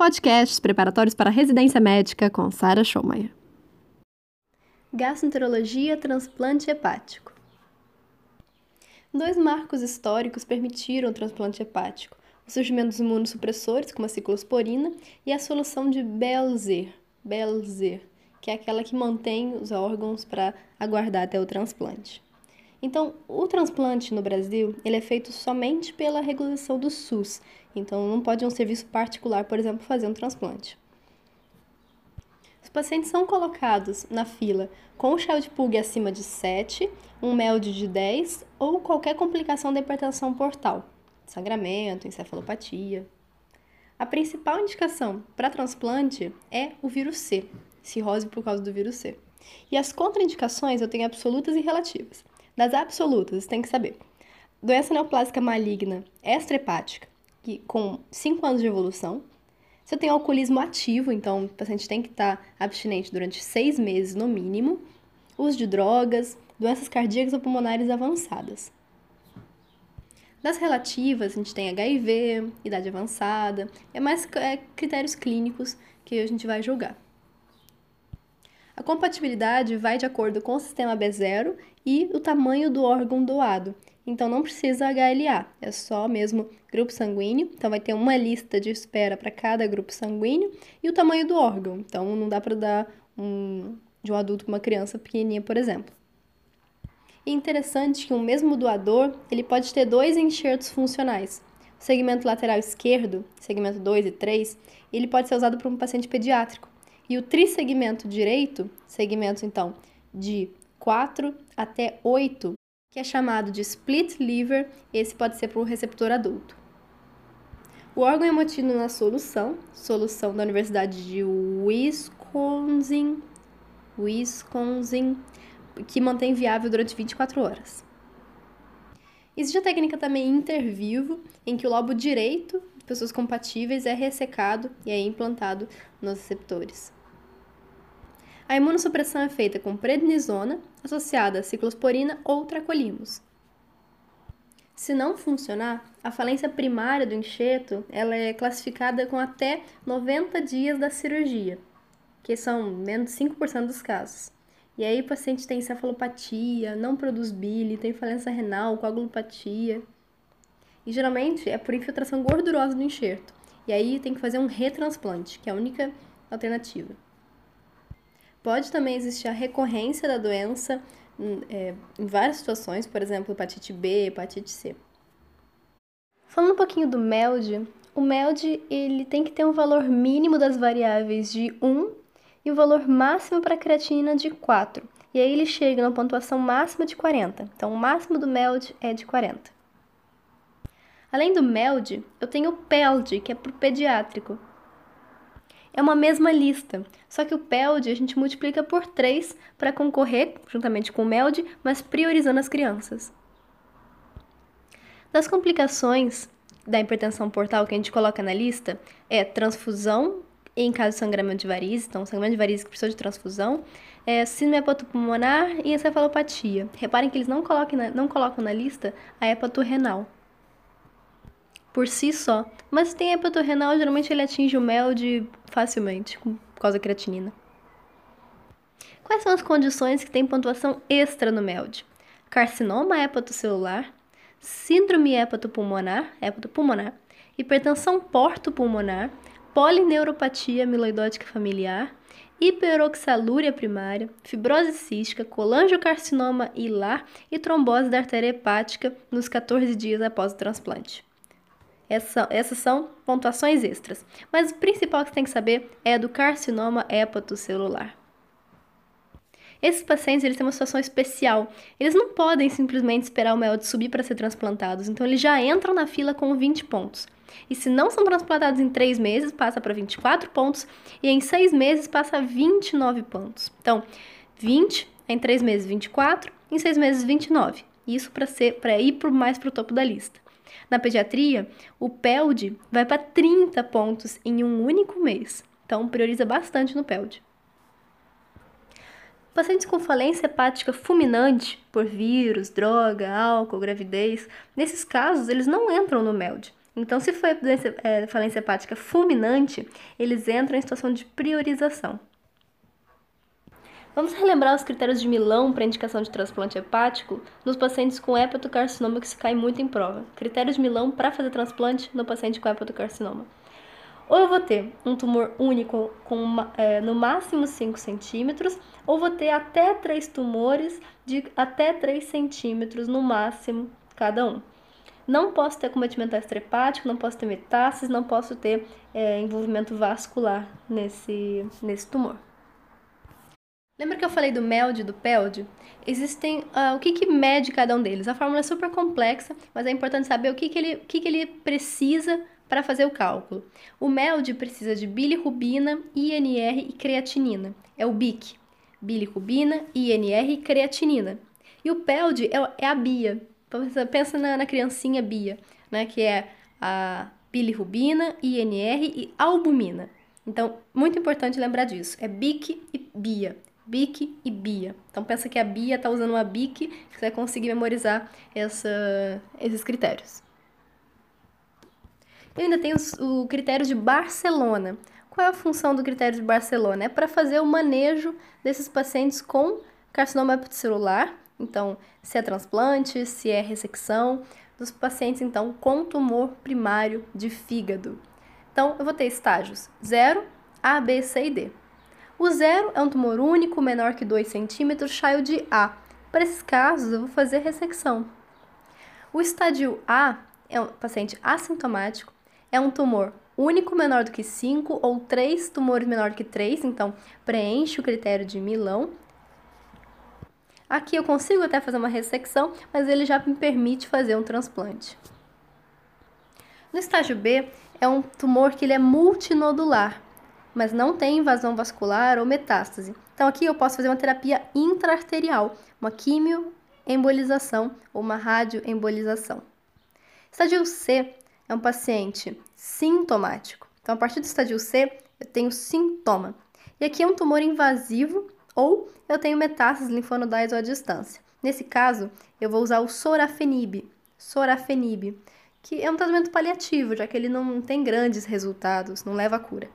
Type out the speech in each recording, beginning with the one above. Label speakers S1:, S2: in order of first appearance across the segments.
S1: Podcasts preparatórios para residência médica com Sara Schomayer. Gastroenterologia transplante hepático. Dois marcos históricos permitiram o transplante hepático: o surgimento dos imunossupressores, como a ciclosporina, e a solução de Belzer, Belzer, que é aquela que mantém os órgãos para aguardar até o transplante. Então, o transplante no Brasil, ele é feito somente pela regulação do SUS. Então, não pode um serviço particular, por exemplo, fazer um transplante. Os pacientes são colocados na fila com o Child-Pug acima de 7, um MELD de 10 ou qualquer complicação da hipertensão portal, sangramento, encefalopatia. A principal indicação para transplante é o vírus C, cirrose por causa do vírus C. E as contraindicações eu tenho absolutas e relativas. Das absolutas, tem que saber. Doença neoplásica maligna extrahepática, que, com 5 anos de evolução. Se eu tenho alcoolismo ativo, então o paciente tem que estar abstinente durante 6 meses no mínimo. Uso de drogas, doenças cardíacas ou pulmonares avançadas. Das relativas, a gente tem HIV, idade avançada, é mais é, critérios clínicos que a gente vai julgar. A compatibilidade vai de acordo com o sistema B0 e o tamanho do órgão doado. Então não precisa HLA, é só mesmo grupo sanguíneo. Então vai ter uma lista de espera para cada grupo sanguíneo e o tamanho do órgão. Então não dá para dar um de um adulto com uma criança pequenininha, por exemplo. E interessante que um mesmo doador, ele pode ter dois enxertos funcionais. O segmento lateral esquerdo, segmento 2 e 3, ele pode ser usado para um paciente pediátrico. E o trissegmento direito, segmento então de 4 até 8, que é chamado de split liver, esse pode ser para o receptor adulto. O órgão mantido na solução, solução da Universidade de Wisconsin, Wisconsin, que mantém viável durante 24 horas. Existe a técnica também intervivo, em que o lobo direito de pessoas compatíveis é ressecado e é implantado nos receptores. A imunossupressão é feita com prednisona associada a ciclosporina ou tracolimos. Se não funcionar, a falência primária do enxerto ela é classificada com até 90 dias da cirurgia, que são menos de 5% dos casos. E aí o paciente tem encefalopatia, não produz bile, tem falência renal, coagulopatia. E geralmente é por infiltração gordurosa do enxerto. E aí tem que fazer um retransplante, que é a única alternativa. Pode também existir a recorrência da doença hum, é, em várias situações, por exemplo, hepatite B, hepatite C. Falando um pouquinho do MELD, o MELD ele tem que ter um valor mínimo das variáveis de 1 e o um valor máximo para a creatinina de 4. E aí ele chega na pontuação máxima de 40. Então, o máximo do MELD é de 40. Além do MELD, eu tenho o PELD, que é para o pediátrico, é uma mesma lista, só que o PELD a gente multiplica por 3 para concorrer juntamente com o MELD, mas priorizando as crianças. Das complicações da hipertensão portal que a gente coloca na lista é transfusão em caso de sangramento de varizes, então sangramento de varizes que precisa de transfusão, é, síndrome hepatopulmonar e encefalopatia. Reparem que eles não, colocam na, não colocam na lista a hepatorrenal por si só. Mas tem hepatorrenal, geralmente ele atinge o MELD facilmente, por causa da creatinina. Quais são as condições que têm pontuação extra no MELD? Carcinoma hepatocelular, síndrome hepatopulmonar, hepatopulmonar, hipertensão portopulmonar, polineuropatia amiloidótica familiar, hiperoxalúria primária, fibrose cística, colangiocarcinoma hilar e trombose da artéria hepática nos 14 dias após o transplante. Essa, essas são pontuações extras. Mas o principal que você tem que saber é do carcinoma hepatocelular. Esses pacientes eles têm uma situação especial. Eles não podem simplesmente esperar o MELD subir para ser transplantados, então eles já entram na fila com 20 pontos. E se não são transplantados em 3 meses, passa para 24 pontos, e em 6 meses passa a 29 pontos. Então, 20, em 3 meses 24, em 6 meses 29. Isso para ir mais para o topo da lista. Na pediatria, o PELD vai para 30 pontos em um único mês. Então, prioriza bastante no PELD. Pacientes com falência hepática fulminante por vírus, droga, álcool, gravidez, nesses casos eles não entram no MELD. Então, se doença, é, falência hepática fulminante, eles entram em situação de priorização. Vamos relembrar os critérios de Milão para indicação de transplante hepático nos pacientes com hepatocarcinoma que se cai muito em prova. Critérios de Milão para fazer transplante no paciente com hepatocarcinoma. Ou eu vou ter um tumor único com uma, é, no máximo 5 centímetros, ou vou ter até 3 tumores de até 3 centímetros no máximo cada um. Não posso ter cometimento extrahepático, não posso ter metástases, não posso ter é, envolvimento vascular nesse, nesse tumor. Lembra que eu falei do MELD e do PELD? Existem. Uh, o que, que mede cada um deles? A fórmula é super complexa, mas é importante saber o que, que, ele, o que, que ele precisa para fazer o cálculo. O MELD precisa de bilirrubina, INR e creatinina. É o BIC. Bilirrubina, INR e creatinina. E o PELD é, é a BIA, Pensa, na, na criancinha Bia, né? Que é a bilirrubina, INR e albumina. Então, muito importante lembrar disso. É BIC e BIA. BIC e BIA. Então, pensa que a BIA está usando uma BIC, você vai conseguir memorizar essa, esses critérios. E ainda os, o critério de Barcelona. Qual é a função do critério de Barcelona? É para fazer o manejo desses pacientes com carcinoma hepatocelular então, se é transplante, se é ressecção, dos pacientes, então, com tumor primário de fígado. Então, eu vou ter estágios 0, A, B, C e D. O 0 é um tumor único, menor que 2 centímetros, child A. Para esses casos, eu vou fazer ressecção. O estádio A é um paciente assintomático, é um tumor único menor do que 5 ou 3 tumores menor que 3, então preenche o critério de Milão Aqui eu consigo até fazer uma ressecção, mas ele já me permite fazer um transplante. No estágio B, é um tumor que ele é multinodular, mas não tem invasão vascular ou metástase. Então aqui eu posso fazer uma terapia intraarterial, uma quimioembolização ou uma radioembolização. Estágio C é um paciente sintomático. Então a partir do estágio C, eu tenho sintoma. E aqui é um tumor invasivo ou eu tenho metástases linfonodais ou à distância. Nesse caso, eu vou usar o sorafenib, sorafenib, que é um tratamento paliativo, já que ele não tem grandes resultados, não leva cura.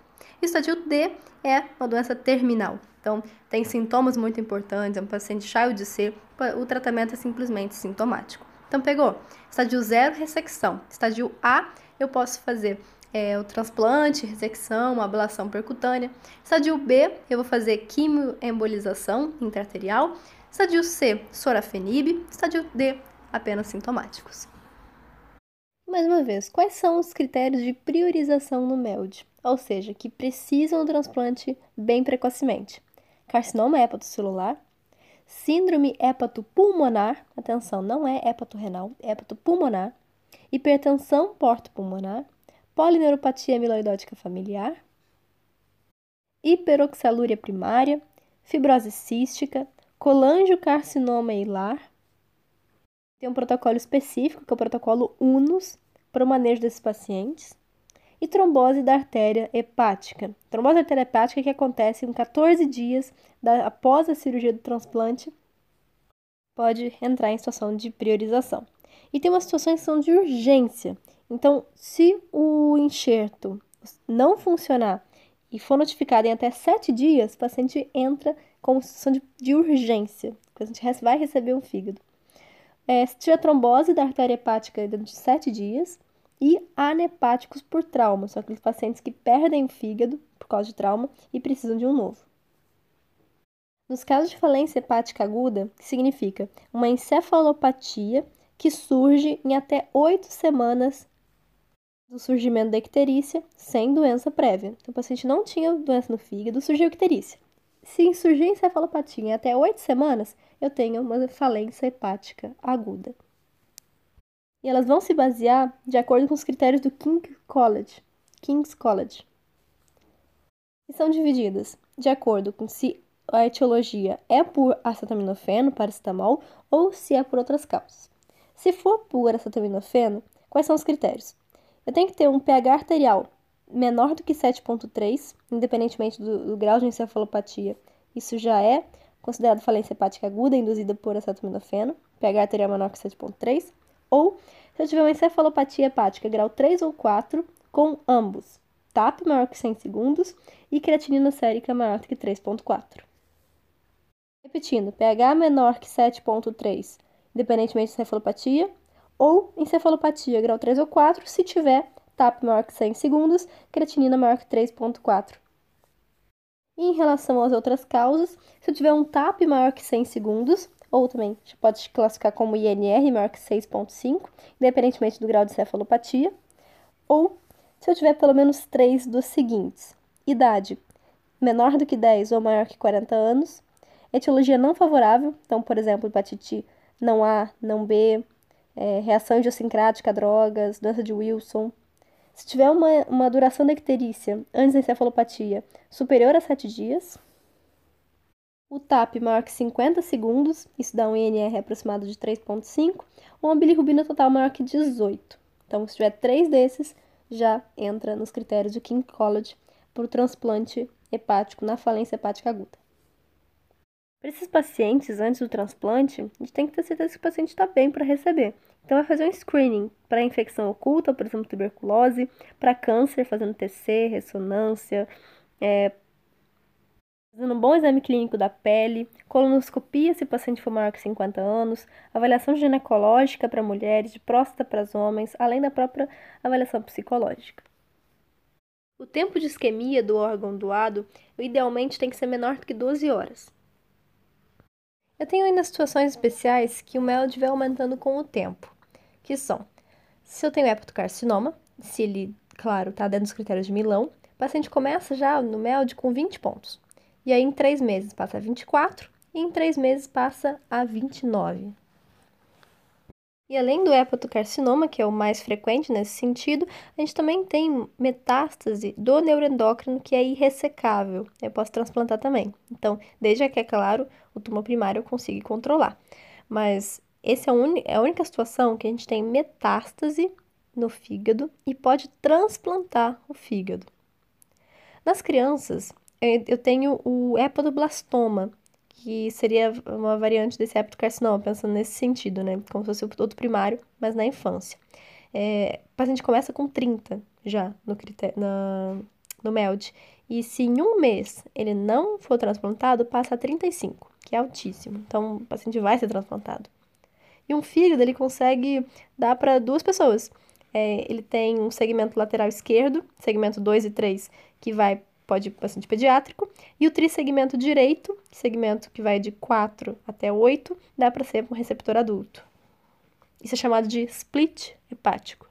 S1: Estádio D é uma doença terminal. Então, tem sintomas muito importantes, é um paciente cheio de C, o tratamento é simplesmente sintomático. Então, pegou? Estádio 0, ressecção. Estádio A, eu posso fazer é, o transplante, ressecção, ablação percutânea. Estadio B, eu vou fazer quimioembolização intraarterial. Estadio C, sorafenib. Estadio D, apenas sintomáticos. Mais uma vez, quais são os critérios de priorização no MELD? Ou seja, que precisam do transplante bem precocemente. Carcinoma hepatocelular, síndrome hepatopulmonar, atenção, não é hepatorenal, é hepatopulmonar, hipertensão porto-pulmonar, polineuropatia amiloidótica familiar, hiperoxalúria primária, fibrose cística, colangiocarcinoma hilar. Tem um protocolo específico, que é o protocolo UNUS, para o manejo desses pacientes. E trombose da artéria hepática. Trombose da artéria hepática que acontece em 14 dias da, após a cirurgia do transplante, pode entrar em situação de priorização. E tem situações que são de urgência, então, se o enxerto não funcionar e for notificado em até sete dias, o paciente entra com situação de, de urgência. O paciente vai receber um fígado. É, se tiver trombose da artéria hepática dentro de sete dias e anepáticos por trauma, são aqueles pacientes que perdem o fígado por causa de trauma e precisam de um novo. Nos casos de falência hepática aguda, que significa uma encefalopatia que surge em até oito semanas do surgimento da icterícia sem doença prévia. Então, o paciente não tinha doença no fígado, surgiu icterícia. Se surgir encefalopatia em até 8 semanas, eu tenho uma falência hepática aguda. E elas vão se basear de acordo com os critérios do King College, King's College. E são divididas de acordo com se a etiologia é por acetaminofeno, paracetamol, ou se é por outras causas. Se for por acetaminofeno, quais são os critérios? Eu tenho que ter um pH arterial menor do que 7,3, independentemente do, do, grau de encefalopatia. Isso já é considerado falência hepática aguda induzida por acetaminofeno, pH arterial menor que 7,3, ou se eu tiver uma encefalopatia hepática grau 3 ou 4, com ambos, TAP maior que 100 segundos e creatinina sérica maior que 3,4. Repetindo, pH menor que 7,3, independentemente de encefalopatia, ou encefalopatia grau 3 ou 4, se tiver TAP maior que 100 segundos, creatinina maior que 3,4. E em relação às outras causas, se eu tiver um TAP maior que 100 segundos, ou também pode classificar como INR maior que 6,5, independentemente do grau de cefalopatia, ou se eu tiver pelo menos três dos seguintes: idade menor do que 10 ou maior que 40 anos, etiologia não favorável, então, por exemplo, hepatite não A, não B, é, reação idiosincrática a drogas, doença de Wilson, se tiver uma, uma duração da icterícia antes da encefalopatia superior a 7 dias, o TAP maior que 50 segundos, isso dá um INR aproximado de 3,5, ou uma bilirrubina total maior que 18. Então, se tiver três desses, já entra nos critérios do King College para o transplante hepático na falência hepática aguda. Para esses pacientes, antes do transplante, a gente tem que ter certeza que o paciente está bem para receber. Então, vai fazer um screening para infecção oculta, por exemplo, tuberculose, para câncer, fazendo TC, ressonância, é, fazendo um bom exame clínico da pele, colonoscopia se o paciente for maior que 50 anos, avaliação ginecológica para mulheres, de próstata para os homens, além da própria avaliação psicológica. O tempo de isquemia do órgão doado idealmente tem que ser menor do que 12 horas. Eu tenho ainda situações especiais que o MELD vai aumentando com o tempo, que são, se eu tenho hepatocarcinoma, se ele, claro, está dentro dos critérios de Milão, o paciente começa já no MELD com 20 pontos, e aí em 3 meses passa a 24, e em 3 meses passa a 29. E além do hepatocarcinoma, que é o mais frequente nesse sentido, a gente também tem metástase do neuroendócrino que é irressecável. Eu posso transplantar também. Então, desde que, é claro, o tumor primário eu consigo controlar. Mas essa é, é a única situação que a gente tem metástase no fígado e pode transplantar o fígado. Nas crianças, eu tenho o hepatoblastoma, que seria uma variante desse hepatocarcinoma, pensando nesse sentido, né? Como se fosse o outro primário, mas na infância. É, o paciente começa com 30 já no, na, no MELD. E se em um mês ele não for transplantado, passa a 35, que é altíssimo. Então, o paciente vai ser transplantado. E um fígado, ele consegue dar para duas pessoas. É, ele tem um segmento lateral esquerdo, segmento 2 e 3, que vai pode paciente pediátrico, e o trissegmento direito, segmento que vai de 4 até 8, dá para ser um receptor adulto. Isso é chamado de split hepático,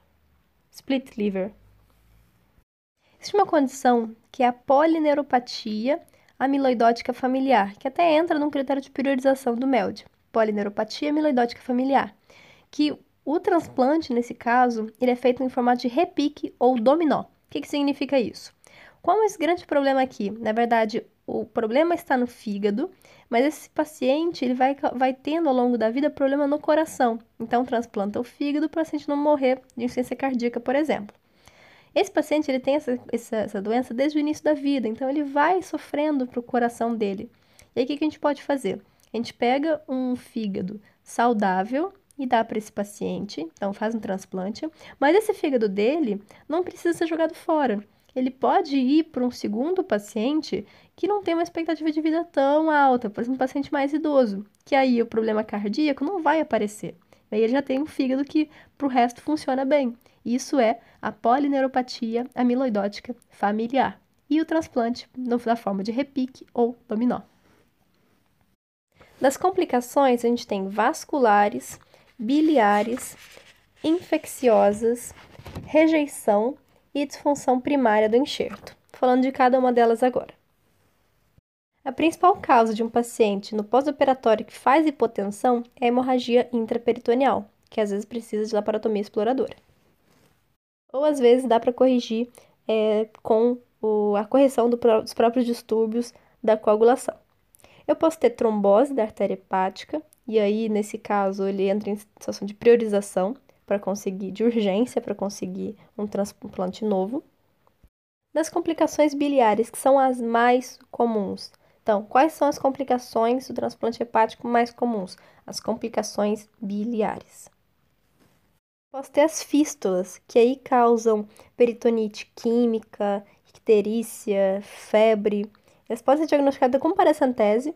S1: split liver. Existe uma condição que é a polineuropatia amiloidótica familiar, que até entra num critério de priorização do MELD, polineuropatia amiloidótica familiar, que o transplante, nesse caso, ele é feito em formato de repique ou dominó. O que, que significa isso? Qual é esse grande problema aqui? Na verdade, o problema está no fígado, mas esse paciente ele vai, vai tendo ao longo da vida problema no coração. Então, transplanta o fígado para o paciente não morrer de insuficiência cardíaca, por exemplo. Esse paciente ele tem essa, essa, essa doença desde o início da vida, então ele vai sofrendo para o coração dele. E aí, o que, que a gente pode fazer? A gente pega um fígado saudável e dá para esse paciente, então faz um transplante, mas esse fígado dele não precisa ser jogado fora ele pode ir para um segundo paciente que não tem uma expectativa de vida tão alta, por exemplo, um paciente mais idoso, que aí o problema cardíaco não vai aparecer. Aí ele já tem um fígado que para o resto funciona bem. Isso é a polineuropatia amiloidótica familiar e o transplante na forma de repique ou dominó. Das complicações, a gente tem vasculares, biliares, infecciosas, rejeição e disfunção primária do enxerto. Falando de cada uma delas agora. A principal causa de um paciente no pós-operatório que faz hipotensão é a hemorragia intraperitoneal, que às vezes precisa de laparotomia exploradora. Ou às vezes dá para corrigir é, com o, a correção do, dos próprios distúrbios da coagulação. Eu posso ter trombose da artéria hepática, e aí, nesse caso, ele entra em situação de priorização, para conseguir, de urgência para conseguir um transplante novo. Das complicações biliares, que são as mais comuns. Então, quais são as complicações do transplante hepático mais comuns? As complicações biliares. Posso ter as fístulas, que aí causam peritonite química, icterícia, febre. Elas podem ser diagnosticadas com paracentese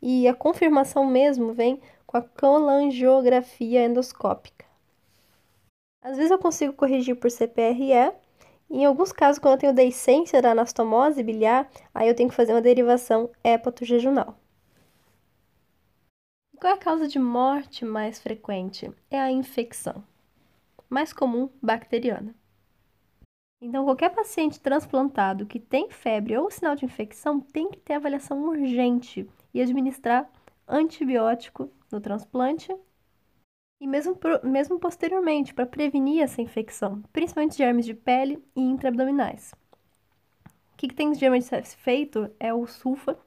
S1: e a confirmação mesmo vem com a colangiografia endoscópica. Às vezes eu consigo corrigir por CPRE, em alguns casos, quando eu tenho deiscência da anastomose biliar, aí eu tenho que fazer uma derivação hepatojejunal. Qual é a causa de morte mais frequente? É a infecção. Mais comum, bacteriana. Então, qualquer paciente transplantado que tem febre ou sinal de infecção tem que ter avaliação urgente e administrar antibiótico no transplante e mesmo, mesmo posteriormente para prevenir essa infecção, principalmente germes de pele e intraabdominais. O que, que tem geralmente feito é o sulfa,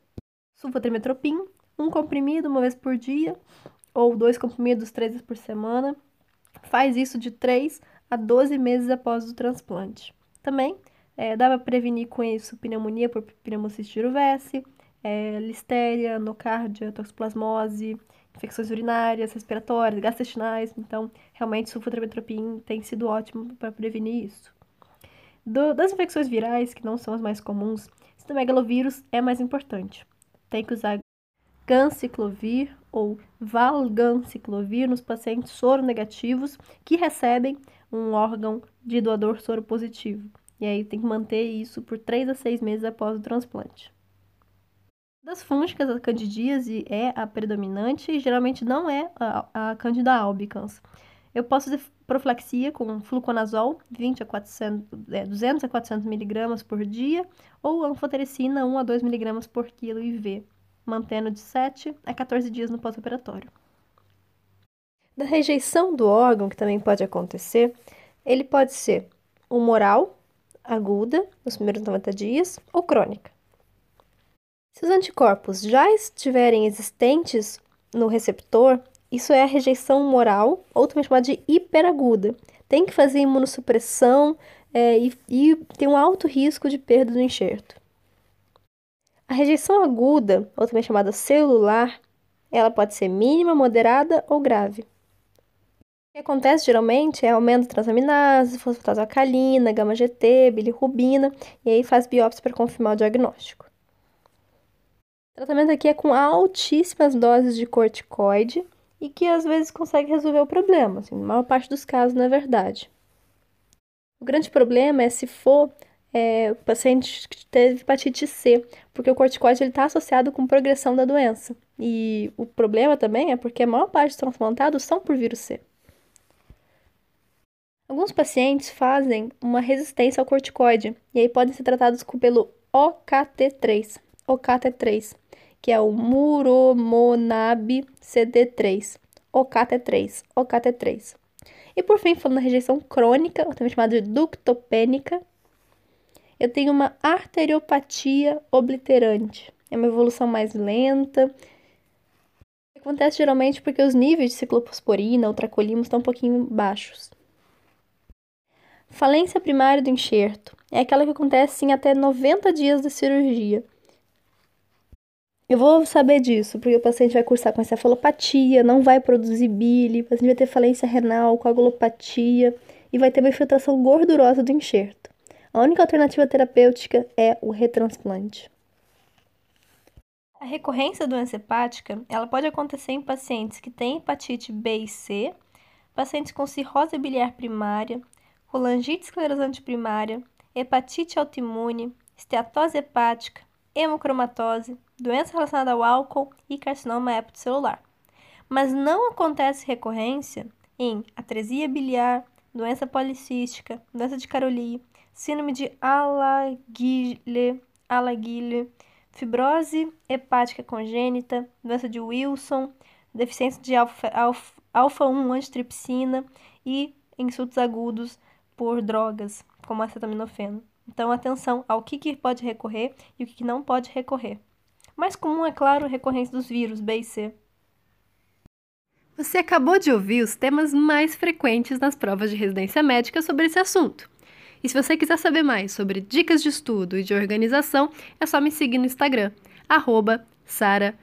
S1: sulfatrimetropin, um comprimido uma vez por dia ou dois comprimidos três vezes por semana. Faz isso de 3 a 12 meses após o transplante. Também é, dá para prevenir com isso pneumonia por pneumociste giruvese, é, listéria, nocardia, toxoplasmose, infecções urinárias, respiratórias, gastrointestinais. Então, realmente, sulfatrimetropin tem sido ótimo para prevenir isso. Do, das infecções virais, que não são as mais comuns, citomegalovírus é mais importante. Tem que usar ganciclovir ou valganciclovir nos pacientes soronegativos que recebem um órgão de doador soro positivo. E aí tem que manter isso por 3 a 6 meses após o transplante. Das fúngicas, a candidíase é a predominante e geralmente não é a, a candida albicans. Eu posso fazer profilaxia com fluconazol, 20 a 400, é, 200 a 400 miligramas por dia, ou anfotericina, 1 a 2 miligramas por quilo IV, mantendo de 7 a 14 dias no pós-operatório. Da rejeição do órgão, que também pode acontecer, ele pode ser humoral, aguda, nos primeiros 90 dias, ou crônica. Se os anticorpos já estiverem existentes no receptor, isso é a rejeição moral, ou também chamada de hiperaguda. Tem que fazer imunossupressão é, e, e tem um alto risco de perda do enxerto. A rejeição aguda, ou também chamada celular, ela pode ser mínima, moderada ou grave. O que acontece geralmente é aumento da transaminase, fosfatase alcalina, gama-GT, bilirrubina, e aí faz biópsia para confirmar o diagnóstico. O tratamento aqui é com altíssimas doses de corticoide e que às vezes consegue resolver o problema, assim, na maior parte dos casos, na verdade. O grande problema é se for é, o paciente que teve hepatite C, porque o corticoide está associado com progressão da doença. E o problema também é porque a maior parte dos transplantados são por vírus C. Alguns pacientes fazem uma resistência ao corticoide e aí podem ser tratados pelo OKT3. OKT3 que é o Muromonab CD3, OKT3, OKT3. E por fim, falando da rejeição crônica, também chamada de ductopênica, eu tenho uma arteriopatia obliterante. É uma evolução mais lenta. Acontece geralmente porque os níveis de cicloposporina ou tracolimos estão um pouquinho baixos. Falência primária do enxerto é aquela que acontece em até 90 dias da cirurgia. Eu vou saber disso, porque o paciente vai cursar com encefalopatia, não vai produzir bile, o paciente vai ter falência renal, coagulopatia e vai ter uma infiltração gordurosa do enxerto. A única alternativa terapêutica é o retransplante. A recorrência da doença hepática, ela pode acontecer em pacientes que têm hepatite B e C, pacientes com cirrose biliar primária, colangite esclerosante primária, hepatite autoimune, esteatose hepática, hemocromatose, doença relacionada ao álcool e carcinoma hepatocelular. Mas não acontece recorrência em atresia biliar, doença policística, doença de Caroli, síndrome de Alaguille, Alaguille, fibrose hepática congênita, doença de Wilson, deficiência de alfa-1 antitripsina e insultos agudos por drogas, como acetaminofeno. Então, atenção ao que, que pode recorrer e o que, que não pode recorrer. Mais comum, é claro, recorrência dos vírus B e C.
S2: Você acabou de ouvir os temas mais frequentes nas provas de residência médica sobre esse assunto. E se você quiser saber mais sobre dicas de estudo e de organização, é só me seguir no Instagram, arroba Sara.